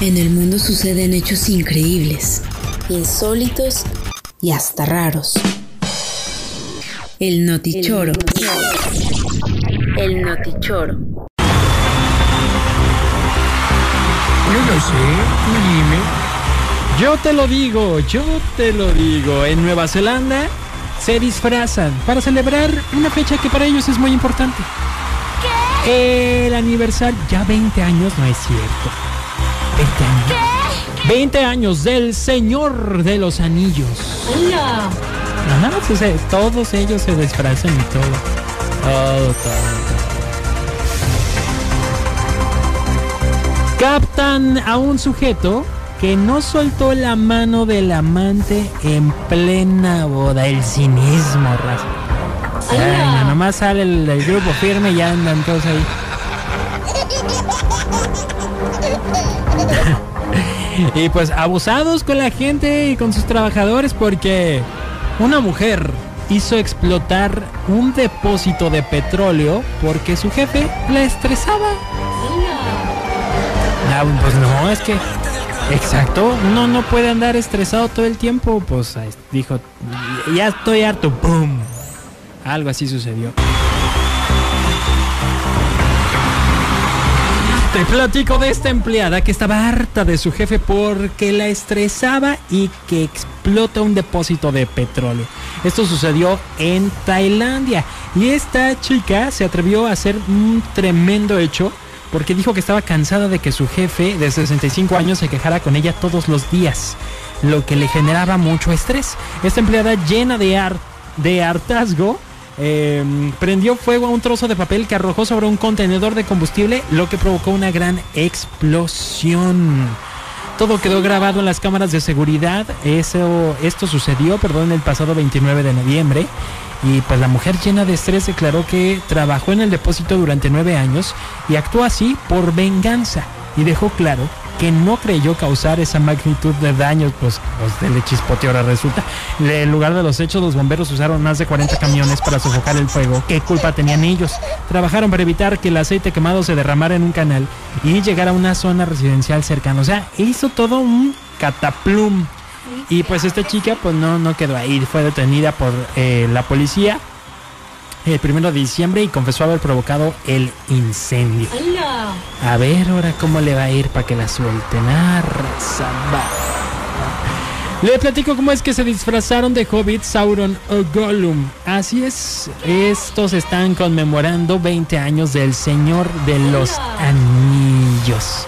En el mundo suceden hechos increíbles, insólitos y hasta raros. El notichoro. El notichoro. Yo no sé, dime. Yo te lo digo, yo te lo digo. En Nueva Zelanda se disfrazan para celebrar una fecha que para ellos es muy importante. ¿Qué? El aniversario. Ya 20 años no es cierto. 20 años. ¿Qué? 20 años del Señor de los Anillos. Hola. Ajá, eh, todos ellos se disfrazan y todo. Todo, todo, todo. Captan a un sujeto que no soltó la mano del amante en plena boda. El cinismo, raza. Ay, no, nomás sale el, el grupo firme y ya andan todos ahí. y pues abusados con la gente y con sus trabajadores porque una mujer hizo explotar un depósito de petróleo porque su jefe la estresaba. Ah, pues no, es que Exacto, uno no puede andar estresado todo el tiempo, pues dijo, ya estoy harto, ¡boom! Algo así sucedió. Te platico de esta empleada que estaba harta de su jefe porque la estresaba y que explota un depósito de petróleo. Esto sucedió en Tailandia y esta chica se atrevió a hacer un tremendo hecho porque dijo que estaba cansada de que su jefe de 65 años se quejara con ella todos los días, lo que le generaba mucho estrés. Esta empleada llena de, ar de hartazgo eh, prendió fuego a un trozo de papel que arrojó sobre un contenedor de combustible, lo que provocó una gran explosión. Todo quedó grabado en las cámaras de seguridad. Eso, esto sucedió, perdón, el pasado 29 de noviembre. Y pues la mujer llena de estrés declaró que trabajó en el depósito durante nueve años y actuó así por venganza. Y dejó claro que no creyó causar esa magnitud de daños, pues, pues le chispoteó ahora resulta. En lugar de los hechos, los bomberos usaron más de 40 camiones para sofocar el fuego. ¿Qué culpa tenían ellos? Trabajaron para evitar que el aceite quemado se derramara en un canal y llegara a una zona residencial cercana. O sea, hizo todo un cataplum. Y pues esta chica pues no, no quedó ahí, fue detenida por eh, la policía el primero de diciembre y confesó haber provocado el incendio. A ver ahora cómo le va a ir para que la suelten. Ah. Le platico cómo es que se disfrazaron de Hobbit, Sauron o Gollum. Así es, estos están conmemorando 20 años del Señor de los Anillos.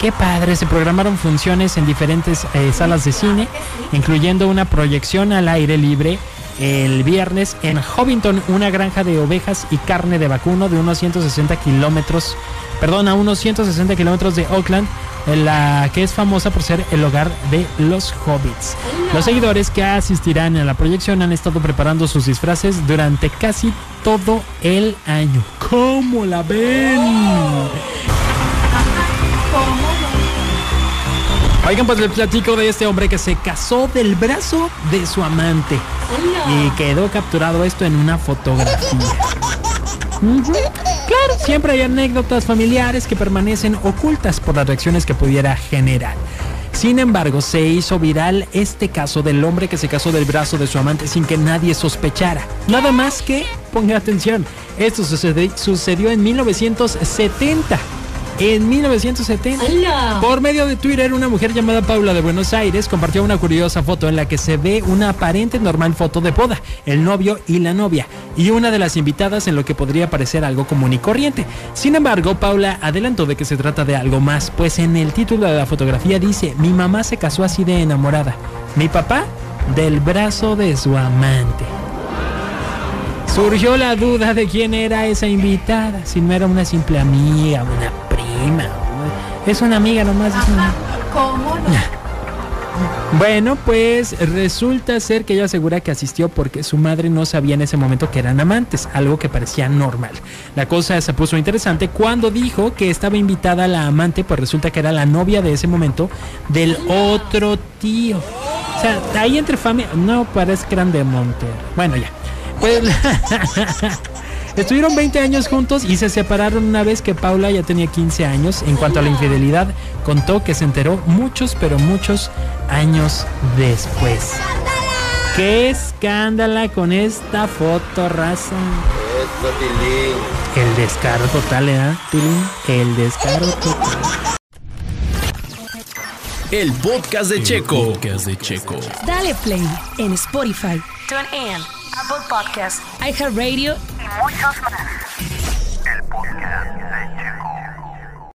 Qué padre, se programaron funciones en diferentes eh, salas de cine, incluyendo una proyección al aire libre el viernes en Hobbiton, una granja de ovejas y carne de vacuno de unos 160 kilómetros, perdón, a unos 160 kilómetros de Oakland, la que es famosa por ser el hogar de los hobbits. Los seguidores que asistirán a la proyección han estado preparando sus disfraces durante casi todo el año. ¿Cómo la ven? Oigan, pues les platico de este hombre que se casó del brazo de su amante. Y quedó capturado esto en una fotografía. Claro, siempre hay anécdotas familiares que permanecen ocultas por las reacciones que pudiera generar. Sin embargo, se hizo viral este caso del hombre que se casó del brazo de su amante sin que nadie sospechara. Nada más que, ponga atención, esto sucedi- sucedió en 1970. En 1970. Hola. Por medio de Twitter, una mujer llamada Paula de Buenos Aires compartió una curiosa foto en la que se ve una aparente normal foto de boda, el novio y la novia, y una de las invitadas en lo que podría parecer algo común y corriente. Sin embargo, Paula adelantó de que se trata de algo más, pues en el título de la fotografía dice, mi mamá se casó así de enamorada, mi papá del brazo de su amante. Surgió la duda de quién era esa invitada, si no era una simple amiga, una prima. Es una amiga nomás. es una- ¿Cómo no? Bueno, pues resulta ser que ella asegura que asistió porque su madre no sabía en ese momento que eran amantes, algo que parecía normal. La cosa se puso interesante cuando dijo que estaba invitada la amante, pues resulta que era la novia de ese momento del otro tío. O sea, ahí entre familia, no parece que eran de Monterrey. Bueno, ya. Pues Estuvieron 20 años juntos y se separaron una vez que Paula ya tenía 15 años. En cuanto a la infidelidad, contó que se enteró muchos, pero muchos años después. ¡Qué escándala con esta foto, raza! El descaro total, ¿eh? Tilín? El descaro total. El podcast de Checo. podcast de Checo. Dale play en Spotify, TuneIn, Apple Podcasts, iHeartRadio y muchos más.